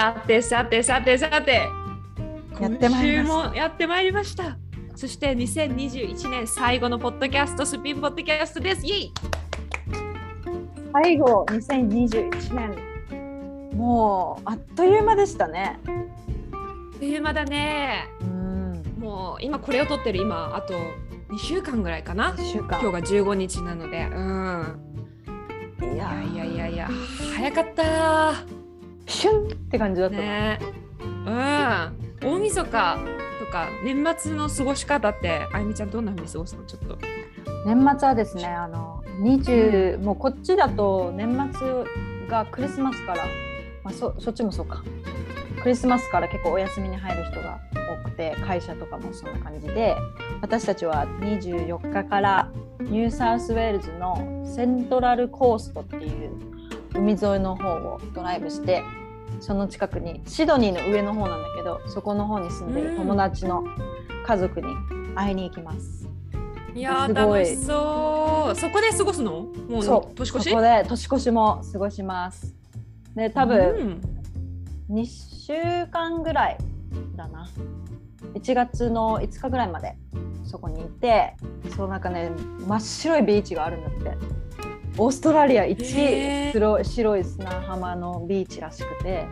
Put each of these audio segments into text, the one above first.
さてさてさてさて。やってまいりました。今週もやってまいりました。そして2021年最後のポッドキャストスピンポッドキャストです。イ最後2021年もうあっという間でしたね。あっという間だね。うん。もう今これを撮ってる今あと2週間ぐらいかな。1週間。今日が15日なので。うん。いやいやいやいや早かったシュンって感じだったの、ね。うん。大晦日とか年末の過ごし方ってあゆみちゃんどんなふうに過ごすの？ちょっと。年末はですねあの20、もうこっちだと年末がクリスマスから、まあ、そそっちもそうか。クリスマスから結構お休みに入る人が多くて会社とかもそんな感じで私たちは24日からニューサウスウェールズのセントラルコーストっていう海沿いの方をドライブしてその近くにシドニーの上の方なんだけどそこの方に住んでる友達の家族に会いに行きます。いやーすごい。楽しそう。そこで過ごすの？もう年越し？そこで年越しも過ごします。で多分2週間ぐらいだな。1月の5日ぐらいまでそこにいてそうなんかね真っ白いビーチがあるんだってオーストラリア一白い白い砂浜のビーチらしくて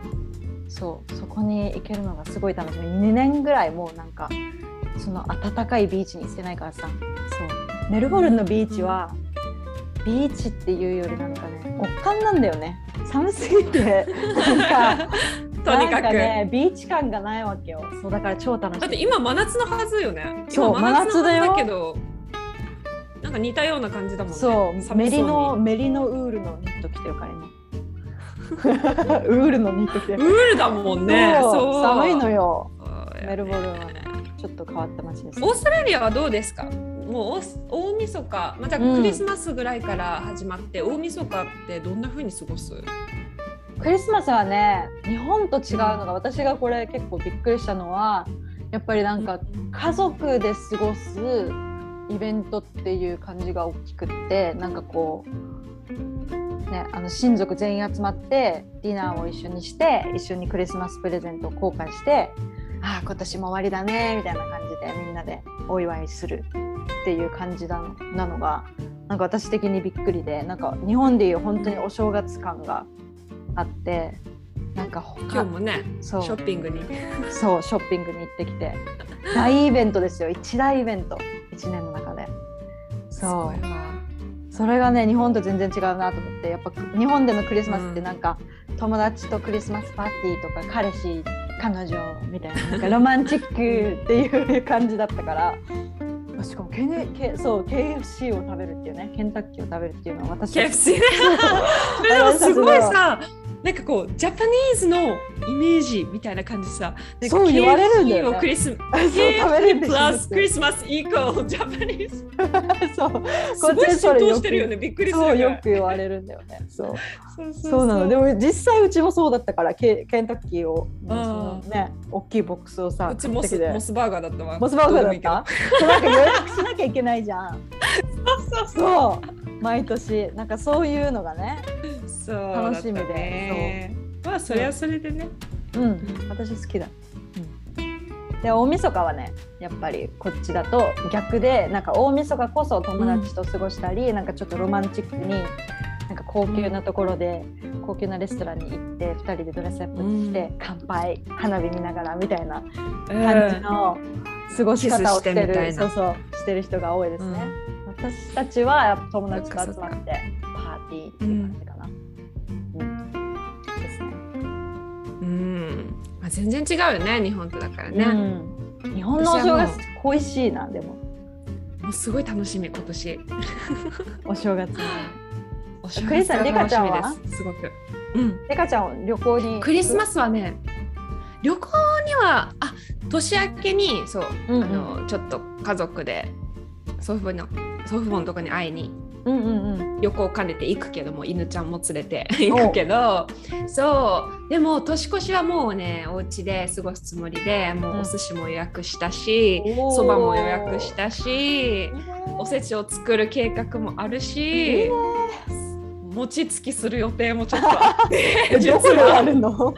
そうそこに行けるのがすごい楽しみ。2年ぐらいもうなんかその暖かいビーチにしてないからさ。そう。メルボルンのビーチはビーチっていうよりなんかね極寒なんだよね。寒すぎてなんか とにかく。なんねビーチ感がないわけよ。そうだから超楽しいだって今真夏のはずよね。そう今真夏のはず真夏だよ。だけどなんか似たような感じだもんね。そう。寒メリノにメリノウールのニット着てるから今 ウールのニット着てるウールだもんね。そう。寒いのよ。メルボルンはねちょっと変わった街です、オーストラリアはどうですか？もう大大晦日。またうん。クリスマスぐらいから始まって、大晦日ってどんな風に過ごす？クリスマスはね日本と違うのが私がこれ結構びっくりしたのはやっぱりなんか家族で過ごすイベントっていう感じが大きくってなんかこう、ね、あの親族全員集まってディナーを一緒にして一緒にクリスマスプレゼントを交換してああ今年も終わりだねみたいな感じでみんなでお祝いするっていう感じなのなのがなんか私的にびっくりでなんか日本でいう本当にお正月感があってなんか他今日もねそう。ショッピングに。そうショッピングに行ってきて。大イベントですよ。一大イベント。1年のそうそれがね日本と全然違うなと思ってやっぱ日本でのクリスマスってなんか、友達とクリスマスパーティーとか彼氏彼女みたいななんかロマンチックっていう感じだったから。しかもケネケそう KFC を食べるっていうねケンタッキーを食べるっていうのは私。KFC ね。でもすごいさなんかこうジャパニーズのイメージみたいな感じさそう言われるんだよね。クリス そう食べれるん KFC ですプラスクリスマスイコールジャパニーズ。そう。すごい浸透してるよねびっくりするよく言われるんだよね。そう。そうなの。でも実際うちもそうだったからケケンタッキーをね大きいボックスをさうちモスモスバーガーだったわ。モスバーガーだった？そうなんか予約しなきゃいけないじゃん。そうそう。そう毎年なんかそういうのがね楽しみで。ね。まあそれはそれでね。うん。私好きだ、うん、で大晦日はねやっぱりこっちだと逆でなんか大晦日こそ友達と過ごしたり、なんかちょっとロマンチックになんか高級なところで、高級なレストランに行って2人でドレスアップして、うん。乾杯花火見ながらみたいな感感じの過ごし方をしてる、いな。そうそうしてる人が多いですね、私たちはやっぱ友達と集まそってパーティーっていう感じかな、うん。ですねうん、まあ、全然違うよね日本とだからね、うん、日本のお正月恋しいなでも。もうすごい楽しみ今年。お正月ね お正クリスさんんは？ですすごく。うん。レカちゃん旅行にクリスマスはね旅行にはあ年明けにそう、うんうん。あのちょっと家族で祖父母の祖父母のとこに会いにうんうんうん。旅行を兼ねて行くけども犬ちゃんも連れて行くけど。そう。でも年越しはもうねお家で過ごすつもりでもうお寿司も予約したしそば、も予約したしおせちを作る計画もあるしも餅つきする予定もちょっとあって。どこでやるの？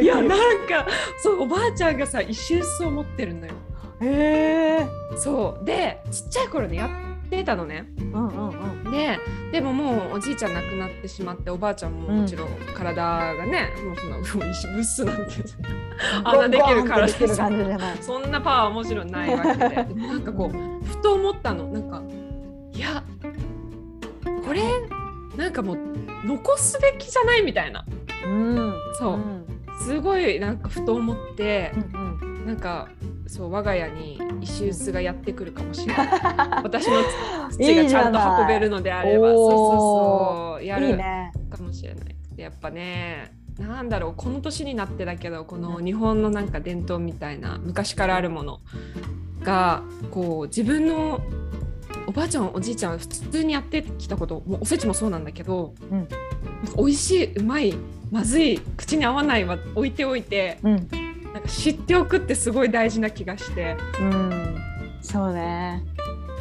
いやなんかそうおばあちゃんがさ石臼を持ってるのよへえそう。でちっちゃい頃ねやってたのね。うんうんうん。ででももうおじいちゃん亡くなってしまっておばあちゃんももちろん体がね、もうそのもう石臼なんて。あんなできる体できる感じじゃないそんなパワーはもちろんないわけで。でもなんかこうふと思ったの。なんかいやこれなんかもう残すべきじゃないみたいな。うん。そう。うん。すごいなんかふと思ってうん。なんかそう我が家に石臼がやってくるかもしれない。私の土がちゃんと運べるのであれば。そうそうそう。やるいいね。かもしれない。でやっぱねなんだろうこの年になってだけどこの日本のなんか伝統みたいな昔からあるものがこう自分のおばあちゃんおじいちゃんは普通にやってきたこともうおせちもそうなんだけど、うん。美味しいうまいまずい口に合わないは置いておいてうんなんか知っておくってすごい大事な気がして。うん。そうね。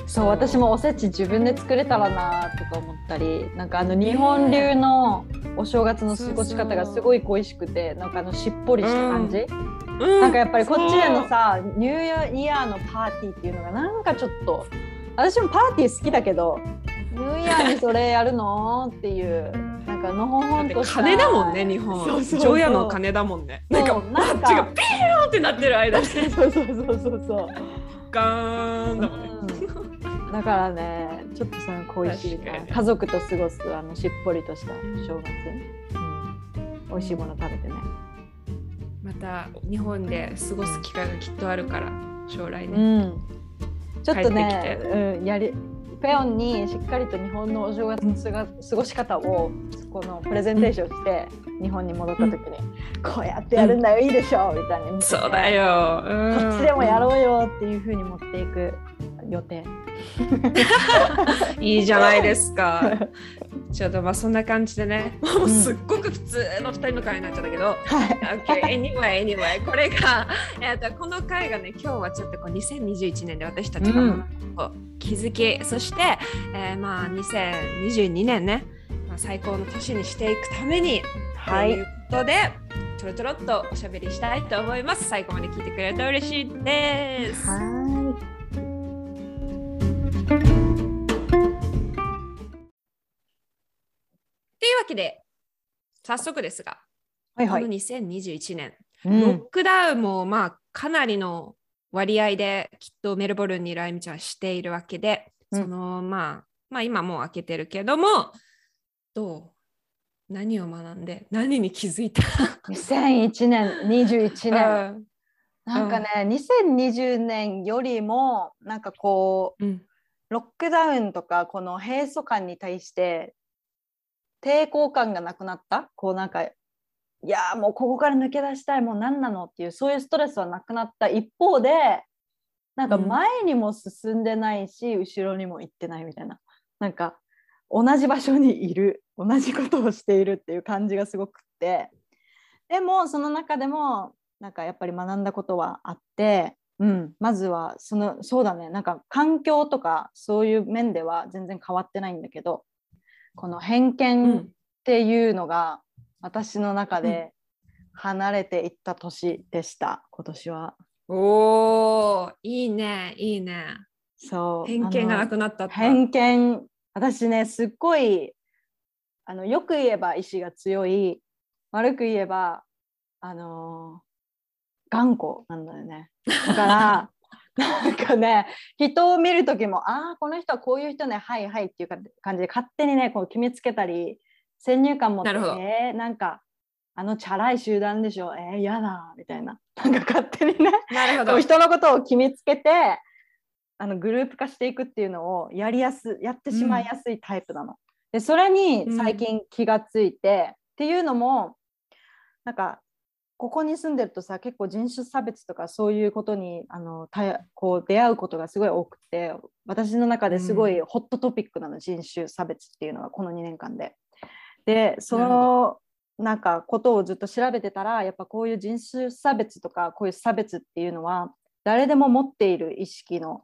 そう私もおせち自分で作れたらなとか思ったりなんかあの日本流のお正月の過ごし方がすごい恋しくてなんかあのしっぽりした感じ、うん。なんかやっぱりこっちでのさニューイヤーのパーティーっていうのがなんかちょっと私もパーティー好きだけどニューイヤーにそれやるのっていうかのほほんと金だもんね日本。そうそうそう。除夜の金だもんね。なんかなんか。バッチがピーンってなってる間にそうそうそうそうそう。ガーンだもんね、うん。だからねちょっとその恋しい確かにな家族と過ごすあのしっぽりとした正月、うん、美味しいもの食べてね。また日本で過ごす機会がきっとあるから将来ね、うん、ちょっとねき、うん、やりペヨンにしっかりと日本のお正月の過ごし方をこのプレゼンテーションして、日本に戻った時に、こうやってやるんだよ、いいでしょみたいにそうだよ、うん。こっちでもやろうよっていうふうに持っていく予定。いいじゃないですか。ちょっとまあそんな感じでね。もうすっごく普通の2人の会になっちゃったけど、はい。Okay, anyway, anyway, これが、えー、とこの回がね、今日はちょっとこう2021年で私たちが気づき、そして、えーまあ2022年ね、まあ、最高の年にしていくために、はい。ということで、ちょろちょろっとおしゃべりしたいと思います。最後まで聞いてくれると嬉しいです。はというわけで、早速ですが、いはい。この2021年、うん。ロックダウンもまあかなりの割合できっとメルボルンにいるあゆみちゃんはしているわけで、うん。そのまあまあ今もう開けてるけどもどう何を学んで何に気づいた。2001年21年。うん。なんかね、2020年よりもなんかこううん。ロックダウンとかこの閉塞感に対して抵抗感がなくなった？こうなんかいやーもうここから抜け出したいもう何なのっていうそういうストレスはなくなった。一方でなんかうん。前にも進んでないし、後ろにも行ってないみたいな。なんか同じ場所にいる同じことをしているっていう感じがすごくって。でもその中でもなんかやっぱり学んだことはあって、うん、まずはそのそうだねなんか環境とかそういう面では全然変わってないんだけどこの偏う見っんていうのが私の中で離れていった年でした今年は。おーいいねいいね。そう偏見がなくなった。偏見私ねすっごいあのよく言えば意志が強い悪く言えばあのー頑固なんだよね。だから なんかね人を見る時もああこの人はこういう人ねはいはいっていうか感じで勝手にねこう決めつけたり先入観持ってえーなんかあのチャラい集団でしょえー、やだみたいな。なんか勝手にね。なるほど。人のことを決めつけてあのグループ化していくっていうのをやりやすやってしまいやすいタイプなの。でそれに最近気がついて、っていうのもなんかここに住んでるとさ結構人種差別とかそういうことにあのたこう出会うことがすごい多くて私の中ですごいホットトピックなの、人種差別っていうのはこの2年間で。でそのなんかことをずっと調べてたらやっぱこういう人種差別とかこういう差別っていうのは誰でも持っている意識の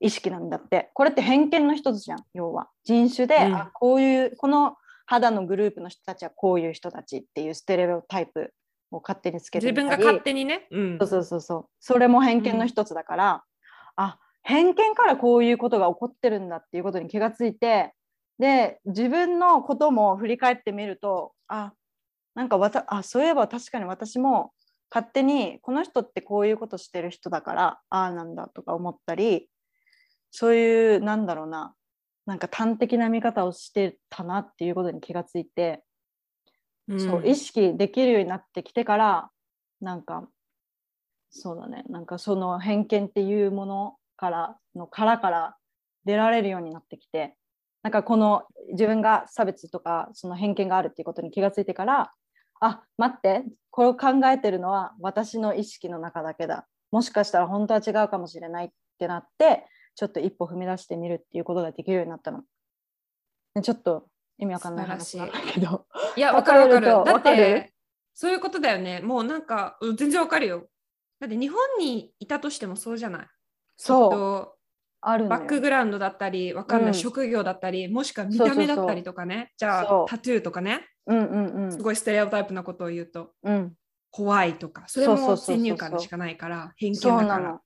意識なんだって。これって偏見の一つじゃん要は。人種で、うん。あこういうこの肌のグループの人たちはこういう人たちっていうステレオタイプを勝手につけて自分が勝手にね、うん、そうそうそうそう。それも偏見の一つだから、うん、あ偏見からこういうことが起こってるんだっていうことに気がついてで自分のことも振り返ってみるとあなんかわたあそういえば確かに私も勝手にこの人ってこういうことしてる人だからああなんだとか思ったりそういうなんだろうな。なんか端的な見方をしてたなっていうことに気がついて、うん、そう意識できるようになってきてからなんかそうだね。なんかその偏見っていうものからの殻から出られるようになってきて。なんかこの自分が差別とかその偏見があるっていうことに気がついてからあ待って。これを考えてるのは私の意識の中だけだ。もしかしたら本当は違うかもしれないってなってちょっと一歩踏み出してみるっていうことができるようになったの。ちょっと意味わかんない話なんだけど。いや、わかる？わかる。だって、そういうことだよね。もうなんか、全然わかるよ。だって日本にいたとしてもそうじゃない？そう。あるバックグラウンドだったり、わかんない、うん、職業だったり、もしくは見た目だったりとかね。じゃあ、タトゥーとかね。うんうんうん。すごいステレオタイプなことを言うと、うん、怖いとか、それも先入観でしかないから、偏見だから。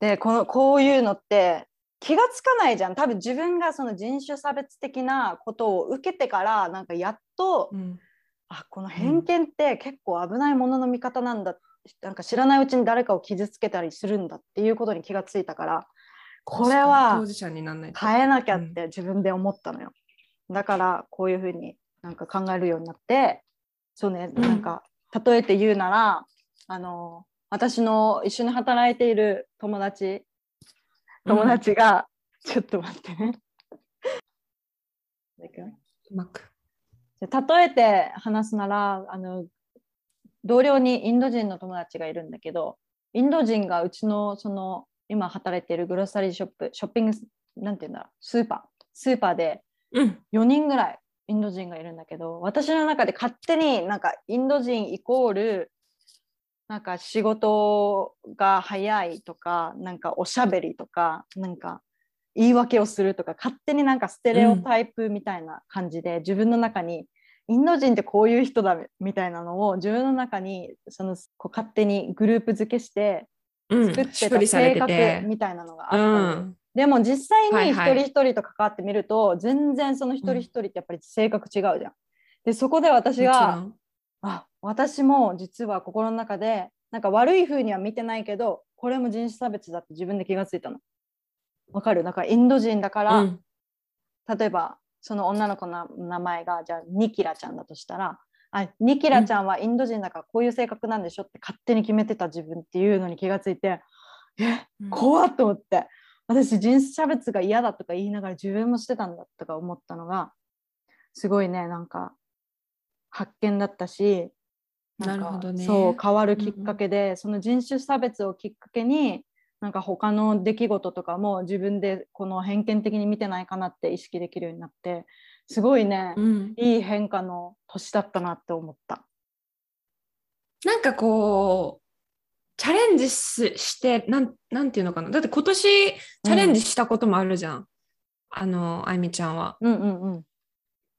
でこのこういうのって気がつかないじゃん。多分自分がその人種差別的なことを受けてからなんかやっと、うん、あこの偏見って結構危ないものの見方なんだ、うん、なんか知らないうちに誰かを傷つけたりするんだっていうことに気がついたからこれは変えなきゃって自分で思ったのよ、うん、だからこういうふうになんか考えるようになってそうね、なんか例えて言うならあの私の一緒に働いている友達友達が、うん、ちょっと待ってね。うまく。例えて話すならあの同僚にインド人の友達がいるんだけどインド人がうちのその今働いているグロッサリーショップショッピングなんていうんだスーパースーパーで4人ぐらいインド人がいるんだけど、私の中で勝手になんかインド人イコールなんか仕事が早いとかなんかおしゃべりとかなんか言い訳をするとか勝手になんかステレオタイプみたいな感じで、うん、自分の中にインド人ってこういう人だみたいなのを自分の中にそのこう勝手にグループ付けして作ってた性格みたいなのがあったの、うん、でも実際に一人一人と関わってみると、はいはい、全然その一人一人ってやっぱり性格違うじゃん。でそこで私があ私も実は心の中でなんか悪い風には見てないけどこれも人種差別だって自分で気がついたの。わかる？なんかインド人だから、うん。例えばその女の子の名前がじゃあニキラちゃんだとしたらあニキラちゃんはインド人だからこういう性格なんでしょって勝手に決めてた自分っていうのに気がついてえうん。怖っと思って。私人種差別が嫌だとか言いながら自分もしてたんだとか思ったのがすごいねなんか発見だったしんかなるほどね。そう変わるきっかけで、その人種差別をきっかけになんか他の出来事とかも自分でこの偏見的に見てないかなって意識できるようになってすごいね、うん。いい変化の年だったなって思った。なんかこうチャレンジししてなんなんていうのかな。だって今年チャレンジしたこともあるじゃん、あのあいみちゃんは。うんうんうん。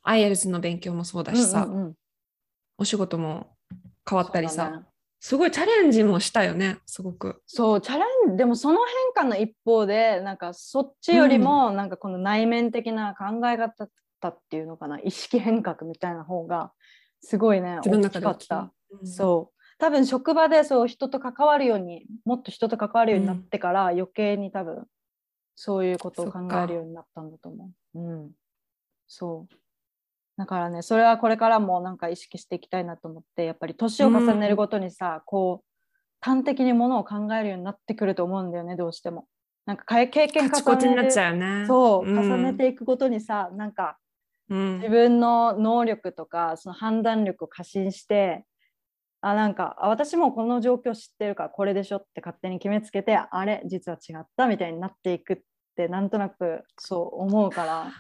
アイエルズの勉強もそうだしさ、うんうんうん。お仕事も変わったりさ、ね。すごいチャレンジもしたよねすごく。そうチャレンでもその変化の一方でなんかそっちよりもなんかこの内面的な考え方っていうのかな。意識変革みたいな方がすごいね自分の大き中で大きい。かった。うん。そう。多分職場でそう人と関わるようにもっと人と関わるようになってから、余計に多分そういうことを考えるようになったんだと思う。うん、そうだからねそれはこれからもなんか意識していきたいなと思ってやっぱり年を重ねるごとにさ、こう端的にものを考えるようになってくると思うんだよねどうしても。なんか経験カチコチになっちうゃうよね。そう、ん。重ねていくごとにさなんかうん。自分の能力とかその判断力を過信してあなんかあ私もこの状況知ってるからこれでしょって勝手に決めつけてあれ実は違ったみたいになっていくってなんとなくそう思うから。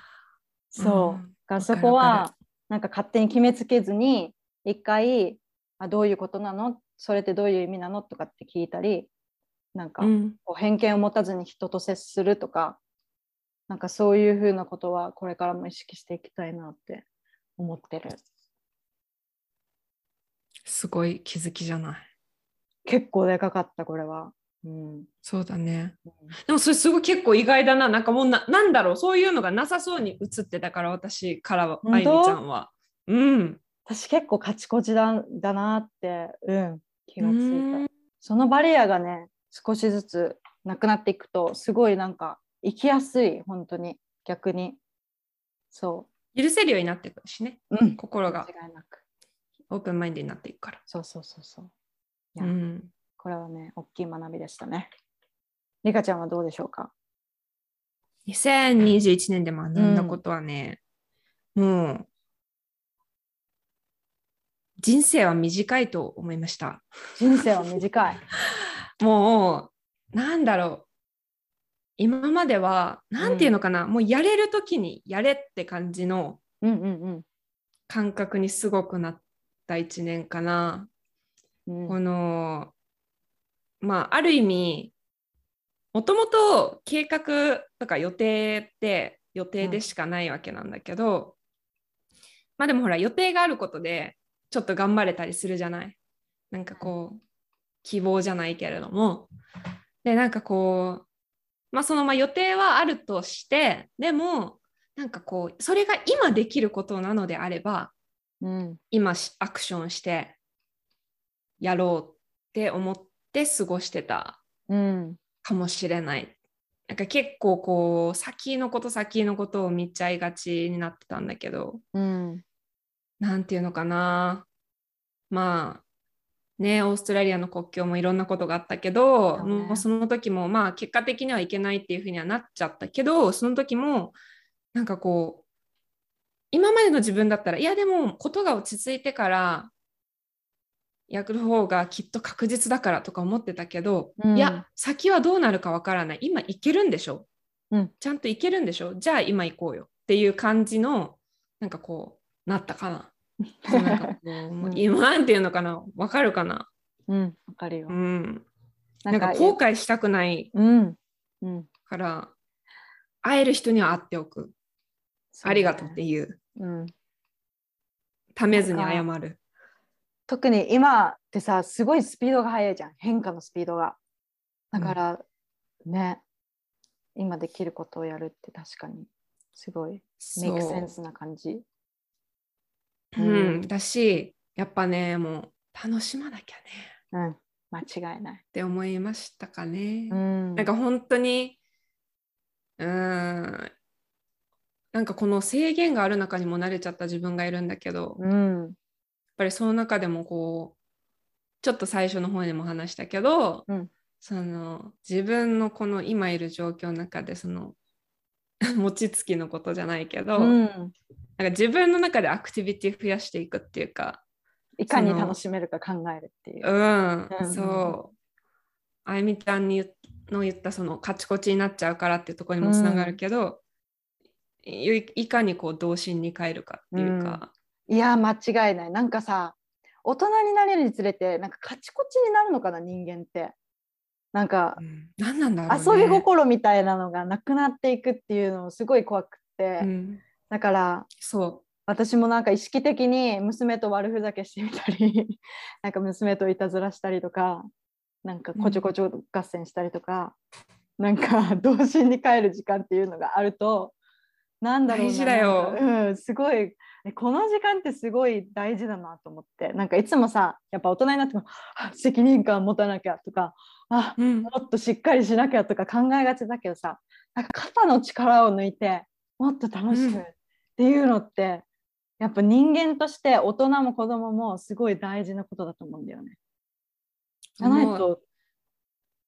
そう、うからそこはなんか勝手に決めつけずに一回あどういうことなの？それってどういう意味なの？とかって聞いたりなんか、うんこう偏見を持たずに人と接するとかなんかそういうふうなことはこれからも意識していきたいなって思ってる。すごい気づきじゃない。結構でかかったこれは。うん、そうだね。うんでもそれすごい結構意外だな。なんかもうななんだろうそういうのがなさそうに映ってたから私からはあいみちゃんは。うん。私結構カチコチだだなって、うん、気がついうんた。そのバリアがね少しずつなくなっていくとすごいなんか生きやすい本当に逆にそ許せるようになってくるしね。う、うん、心が間違いなくオープンマインドになっていくから。そうそうそうそううん。これはね大きい学びでしたね。リカちゃんはどうでしょうか？2021年で学んだことはね、もう人生は短いと思いました。人生は短い。もうなんだろう。今まではなんていうのかな、もうやれる時にやれって感じのうんうん感覚にすごくなった1年かな。うん。このまあある意味もともと計画とか予定って予定でしかないわけなんだけど、まあでもほら予定があることでちょっと頑張れたりするじゃない？なんかこう希望じゃないけれども。でなんかこうまあそのまあ予定はあるとしてでもなんかこうそれが今できることなのであればうん。今しアクションしてやろうって思って過ごしてた。うん。かもしれない。なんか結構こう先のこと先のことを見ちゃいがちになってたんだけど。うん。なんていうのかな。まあねオーストラリアの国境もいろんなことがあったけど、そうね。もうその時もまあ結果的にはいけないっていうふうにはなっちゃったけどその時もなんかこう今までの自分だったらいやでもことが落ち着いてからやる方がきっと確実だからとか思ってたけど、うん。いや先はどうなるかわからない。今行けるんでしょ、うん。ちゃんと行けるんでしょ？じゃあ今行こうよ。っていう感じのなんかこうなったかな。なんかこうもう今なんていうのかな？わかるかな、うんわかるよ。うん、なんか後悔したくない。うん。うん。から会える人には会っておく、ありがとうっていう。うん。ためずに謝る。特に今ってさすごいスピードが速いじゃん。変化のスピードが。だから、ね今できることをやるって確かにすごいメイクセンスな感じ。う、うんん、だしやっぱねもう楽しまなきゃね。うん。間違いない、って思いましたかね。うん、なんか本当にうーん。なんかこの制限がある中にも慣れちゃった自分がいるんだけど、うんぱりその中でもこうちょっと最初の方にも話したけど、うん。その自分のこの今いる状況の中でその 餅つきのことじゃないけど、うん、なんか自分の中でアクティビティ増やしていくっていうか、いかに楽しめるか考えるっていう。う。ん、うんそう。あゆみちゃんにの言ったそのカチコチになっちゃうからっていうところにもつながるけど、いいかにこう童心に帰るかっていうか、いや間違いない。なんかさ大人になれるにつれてなんかカチコチになるのかな人間って。なんかうん。何なんだろうね。遊び心みたいなのがなくなっていくっていうのもすごい怖くって、うん、だからそ私もなんか意識的に娘と悪ふざけしてみたり なんか娘といたずらしたりとかなんかこちょこちょ合戦したりとか、なんか童心に帰る時間っていうのがあるとなんだろうな大事だよ。うん、すごいえこの時間ってすごい大事だなと思ってなんかいつもさやっぱ大人になってもあ責任感持たなきゃとかあう。うんもっとしっかりしなきゃとか考えがちだけどさなんか肩の力を抜いてもっと楽しうんむっていうのって、やっぱ人間として大人も子供もすごい大事なことだと思うんだよね。じゃないと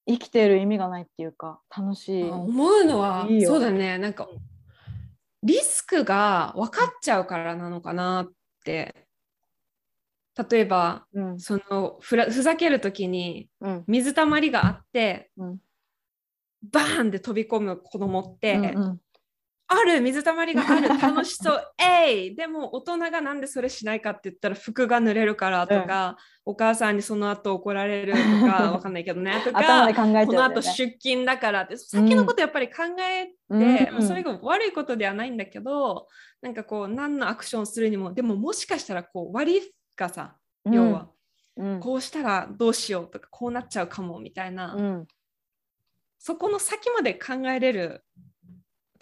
生きている意味がないっていうか楽しい。あ思うのはそうだねなんかリスクが分かっちゃうからなのかなって。例えばうん。そのふらふざける時にうん。水たまりがあって、うん。バーンって飛び込む子供って、うんうんある水たまりがある。楽しそう。えい！でも大人がなんでそれしないかって言ったら服が濡れるからとか、お母さんにその後怒られるとか わかんないけどね。とかね。この後出勤だからって先のことやっぱり考えて、うん。まあそれが悪いことではないんだけどなんかこう何のアクションをするにもでももしかしたらこう割りがさ要は、うん。こうしたらどうしようとかこうなっちゃうかもみたいな、うん。そこの先まで考えれる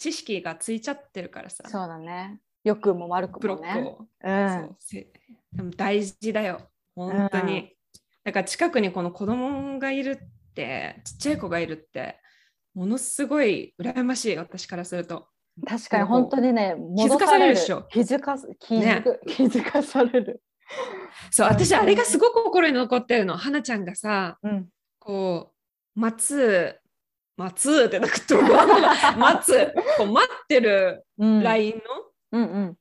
知識がついちゃってるからさ。そうだね。良くも悪くブロもねックを、うん。そうせでも大事だよ。本当に、うん。だから近くにこの子供がいるってちっちゃい子がいるってものすごい羨ましい私からすると。確かに本当にね気づかされるでしょ。気づか気づく、気づかされる。そう私あれがすごく心に残ってるの。花ちゃんがさうん。こう待つ待つってなくて 待つ。こう待ってるうん。LINE の、うんうん。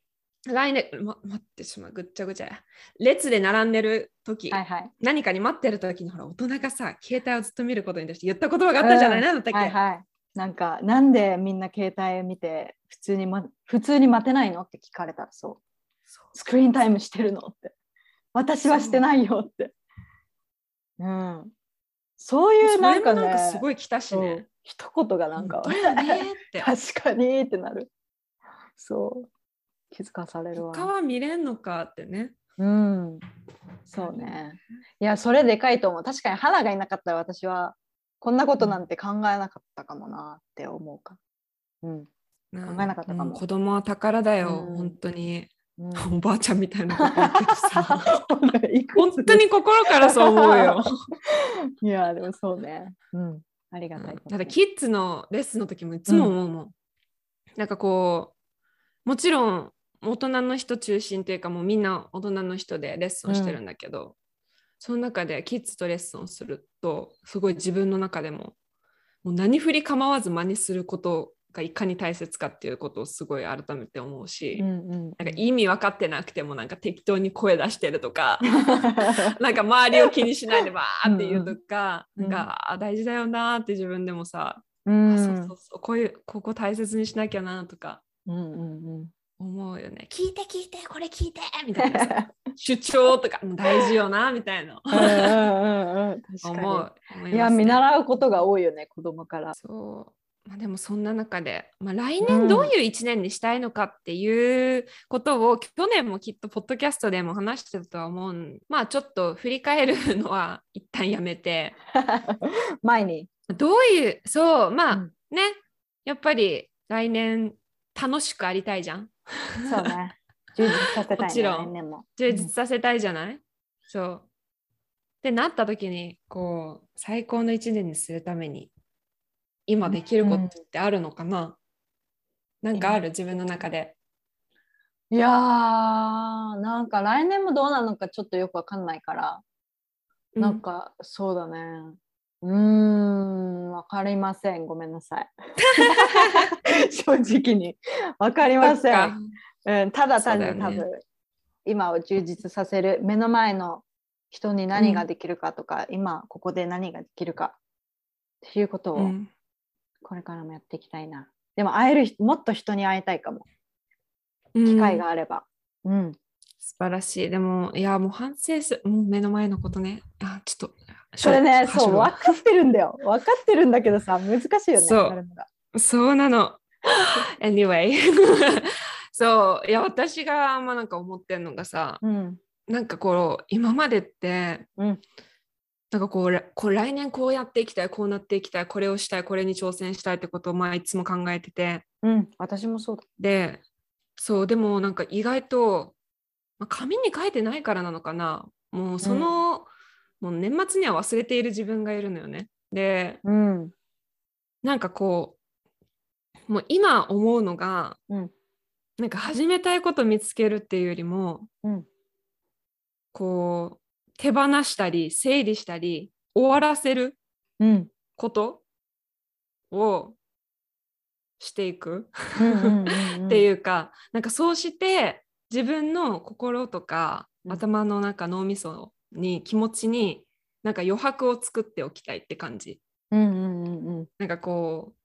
来年、ま、待ってしまう。ぐっちゃぐちゃや。列で並んでる時、はいはい。何かに待ってる時にほら大人がさ携帯をずっと見ることに対して言った言葉があったじゃない、うん。なんだったっけ、はいはい。なんかなんでみんな携帯見て普通に、ま、普通に待てないのって聞かれたらそう。そう。スクリーンタイムしてるのって。私はしてないよって。うんそういうなんかねなんかすごい来たしね。一言がなんかね。確かにってなる。そう。気づかされるわ。他は見れんのかってね。うん。そうね。いやそれでかいと思う。確かに花がいなかったら私はこんなことなんて考えなかったかもなって思うか。うん。考えなかったかも。子供は宝だよ、うん。本当に。うん。おばあちゃんみたいなこと言ってるさ。本つ当に心からそう思うよ。いやでもそうね。うん。ありがたいこと。ただキッズのレッスンの時もいつも思うもん。なんかこうもちろん大人の人中心というかもうみんな大人の人でレッスンをしてるんだけど、その中でキッズとレッスンをするとすごい自分の中でももう何振り構わず真似することがいかに大切かっていうことをすごい改めて思うし、うんうんなんか意味分かってなくてもなんか適当に声出してるとか なんか周りを気にしないでバーって言うとか、うんうん。なんかあ大事だよなって自分でもさ、うん。あそうそうそうこういうここ大切にしなきゃなとかうんうんうん。思うよね。聞いて聞いてこれ聞いてみたいなさ 主張とか大事よなみたいなうんうんうんうん。確かに。思う思いいや見習うことが多いよね子供から。そう、まあ、でもそんな中で、まあ、来年どういう1年にしたいのかっていうことを、去年もきっとポッドキャストでも話してたとは思うんまあちょっと振り返るのは一旦やめて。前に。どういうそうまあ、うん。ねやっぱり来年楽しくありたいじゃん。そうね。充実させたいね。もちろん。充実させたいじゃない、そう。ってなった時にこう最高の1年にするために今できることってあるのかな、なんかある？自分の中で。いやーなんか来年もどうなのかちょっとよくわかんないから、なんかそうだね。うーんわかりません。ごめんなさい。正直に。わかりません、うん、ただ単に多分、今を充実させる目の前の人に何ができるかとか、今ここで何ができるかっていうことをうんこれからもやっていきたいな、でも会える人もっと人に会いたいかもうん機会があればうん、素晴らしい。でも、いや、もう反省する。もう目の前のことね。あ、ちょっと。それねそう分かってるんだよ分かってるんだけどさ難しいよねそうそうなの。anyway。そう。いや、私が、まあなんか思ってんのがさ、うんなんかこう、今までって、うんなんかこうらこう来年こうやっていきたいこうなっていきたいこれをしたいこれに挑戦したいってことをまあいつも考えてて。うん私もそうだ。でそうでもなんか意外と、まあ、紙に書いてないからなのかな。もうその、もう年末には忘れている自分がいるのよね。でうん。なんかこうもう今思うのが、うん。なんか始めたいこと見つけるっていうよりもうん。こう手放したり整理したり終わらせるうん。ことをしていくっていうか、なんかそうして自分の心とか、うん。頭の中脳みそに気持ちになんか余白を作っておきたいって感じ。うんうんうんうん。なんかこう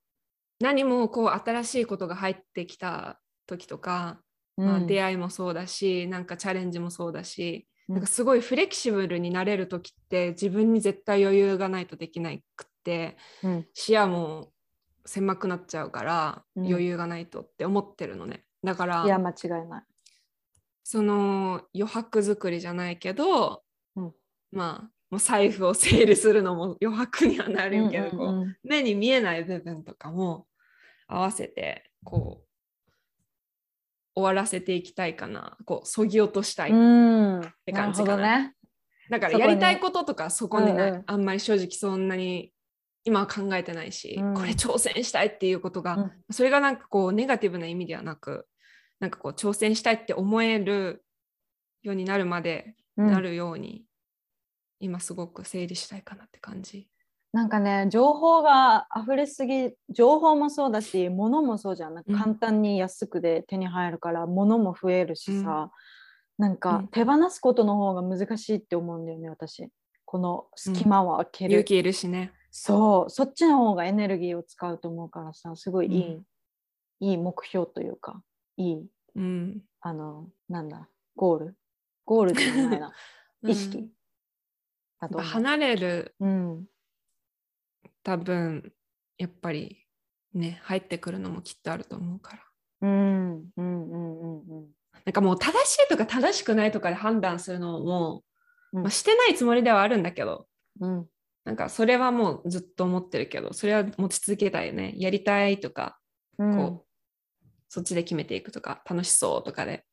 何もこう新しいことが入ってきた時とか、まあ、出会いもそうだしなんかチャレンジもそうだし、なんかすごいフレキシブルになれる時って自分に絶対余裕がないとできなくって、うん。視野も狭くなっちゃうから、うん。余裕がないとって思ってるのね。だからいや間違いない。その余白作りじゃないけど、うん。まあもう財布を整理するのも 余白にはなるけど、こううんうんうん。目に見えない部分とかも合わせてこう終わらせていきたいかな。こうそぎ落としたい、うん、て感じかな。ほどね。だからやりたいこととかそこにうんうん。あんまり正直そんなに今は考えてないし、うん。これ挑戦したいっていうことが、うん。それがなんかこうネガティブな意味ではなくなんかこう挑戦したいって思えるようになるまでうん。なるように、今すごく整理したいかなって感じ。なんかね情報が溢れすぎ情報もそうだし物もそうじゃん。なんかうん。簡単に安くで手に入るから物も増えるしさ、なんうん。か手放すことの方が難しいって思うんだよね私。この隙間を開ける、勇気いるしね。そう。そっちの方がエネルギーを使うと思うからさすごいいい、いい目標というかいいうん。あのなんだゴール。ゴールじゃないな。意識。うんだと離れるうん、多分やっぱりね入ってくるのもきっとあると思うから。うんうんうんうんうん。なんかもう正しいとか正しくないとかで判断するのも、うん。まあ、してないつもりではあるんだけど。うん。なんかそれはもうずっと思ってるけどそれは持ち続けたいよね。やりたいとかうん。こう、そっちで決めていくとか楽しそうとかで、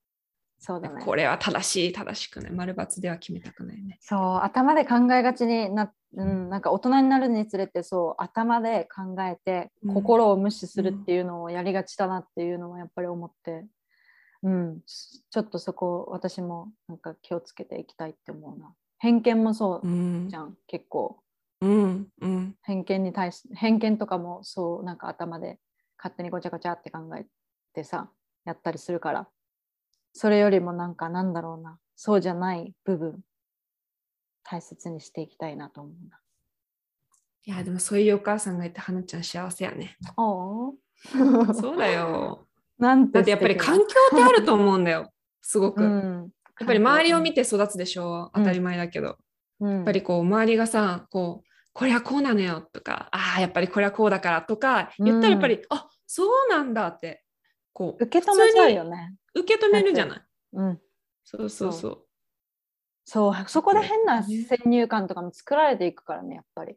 そうだね。これは正しい正しくない丸×では決めたくないね。そう頭で考えがちにな,、うん、なんか大人になるにつれてそう頭で考えてうん。心を無視するっていうのをやりがちだなっていうのはやっぱり思って、うん、ちょっとそこ私もなんか気をつけていきたいって思うな。偏見もそううん。じゃん、結構。うんうん。偏見に対し偏見とかもそうなんか頭で勝手にごちゃごちゃって考えてさやったりするからそれよりもなんかなんだろうなそうじゃない部分大切にしていきたいなと思うな。いやでもそういうお母さんがいて花ちゃん幸せやね。おそうだよ。なんてだってやっぱり環境ってあると思うんだよ。すごく。うん、やっぱり周りを見て、て育つでしょ当たり前だけど。うん、やっぱりこう周りがさこうこれはこうなのよとかああやっぱりこれはこうだからとか言ったらやっぱり、あそうなんだってこう受け止めちゃうよね。受け止めるじゃない。うん、そうそうそう。そうそこで変な先入観とかも作られていくからねやっぱり。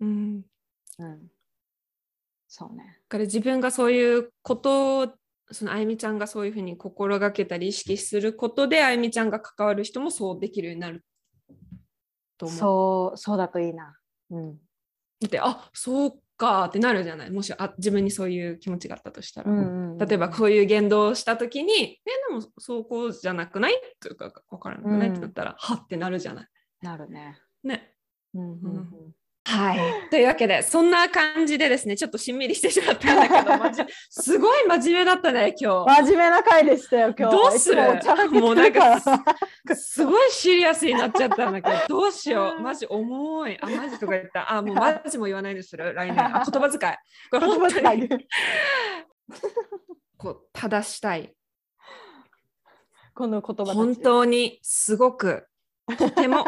うん、うん、そうね。だから自分がそういうことをそのあゆみちゃんがそういうふうに心がけたり意識することであゆみちゃんが関わる人もそうできるようになると思う。そうそうだといいな。うん、だってあそうかってなるじゃないもしあ自分にそういう気持ちがあったとしたら。うんうんうん例えばこういう言動をした時に「えでもそうこうじゃなくない?」というか分からなくない、うんってなったら「はってなるじゃない。なるね。ね。うんうんうんはい、というわけでそんな感じでですねちょっとしんみりしてしまったんだけど すごい真面目だったね今日。真面目な回でしたよ今日。どうするもうなんかからすごいシリアスになっちゃったんだけど どうしよう。マジ重い。あマジとか言った。あもうマジも言わないでする来年。あ言葉遣い。これ言葉本当遣い。に こう正したい。この言葉本当にすごくとても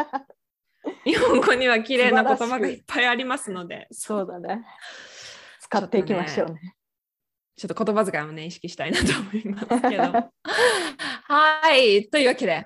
日本語には綺麗な言葉がいっぱいありますので。そうだね。使っていきましょうね。ちょっと言葉遣いもね意識したいなと思いますけど。はい。というわけで。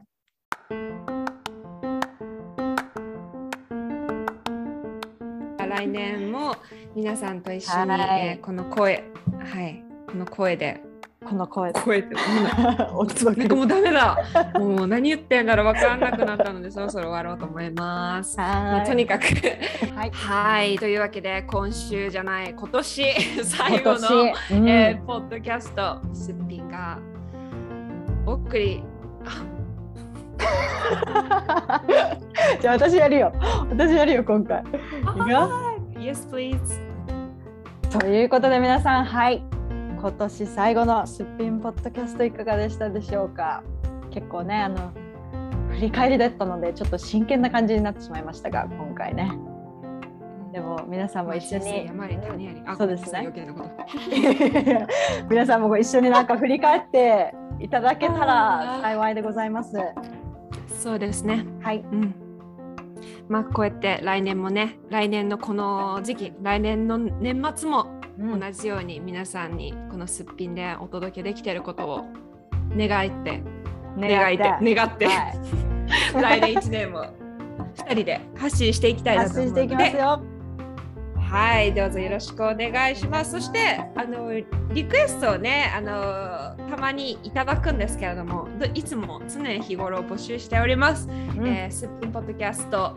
来年も皆さんと一緒に、はい。えーこの声はい。この声でこの声で。声って もうダメだ。もう何言ってんだろう分からなくなったので、そろそろ終わろうと思います。まあ、とにかく。はい。はい、というわけで、今週じゃない、今年 最後の、うんえーポッドキャスト、すっぴんがお送り。じゃあ私やるよ。私やるよ今回。いくよ Yes, please. ということで皆さんはい今年最後のすっぴんポッドキャストいかがでしたでしょうか？結構ねあの振り返りだったのでちょっと真剣な感じになってしまいましたが今回ねでも皆さんも一緒にそうですね。皆さんも一緒になんか振り返っていただけたら幸いでございます。そうですね。はい。うん。まあこうやって来年もね、来年のこの時期、来年の年末もうん。同じように皆さんにこのすっぴんでお届けできていることを願って、願いて、願って、はい、来年1年も2人で発信していきたいなと思うの発信していきますで、よ。はい、どうぞよろしくお願いします。そして、あのリクエストをね、あのたまにいただくんですけれども、どいつも常日頃募集しております。うんえー、すっぴんポッドキャスト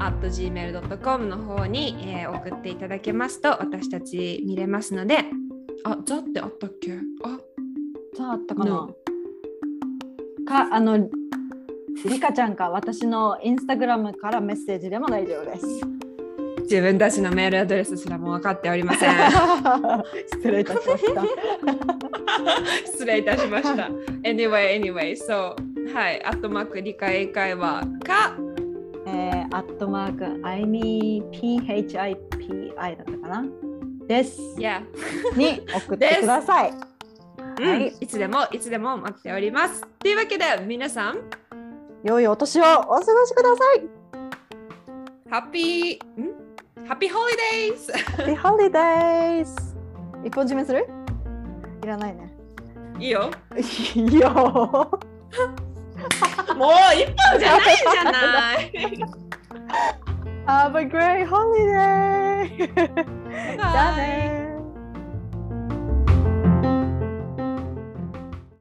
at gmail.com の方に、えー送っていただけますと私たち見れますので、あ、ザってあったっけ？あ、さああったかな？No かあのリカちゃんか私のインスタグラムからメッセージでも大丈夫です。自分たちのメールアドレスすらも分かっておりません。失礼いたしました。失礼いたしました。Anyway, anyway, so はい、アットマーク理解英会話か、えー、アットマーク、アイミー PHIPI だったかな？です。yeah に送ってください。うんはいいつでもいつでも待っております。というわけで皆さん、良いお年をお過ごしください。ハッピー、ん？ハッピーホリデイズ Happy Holidays! 一本締めするいらないね。いいよ。いいよ。もう一本じゃないじゃない。Have a great holiday! じゃあね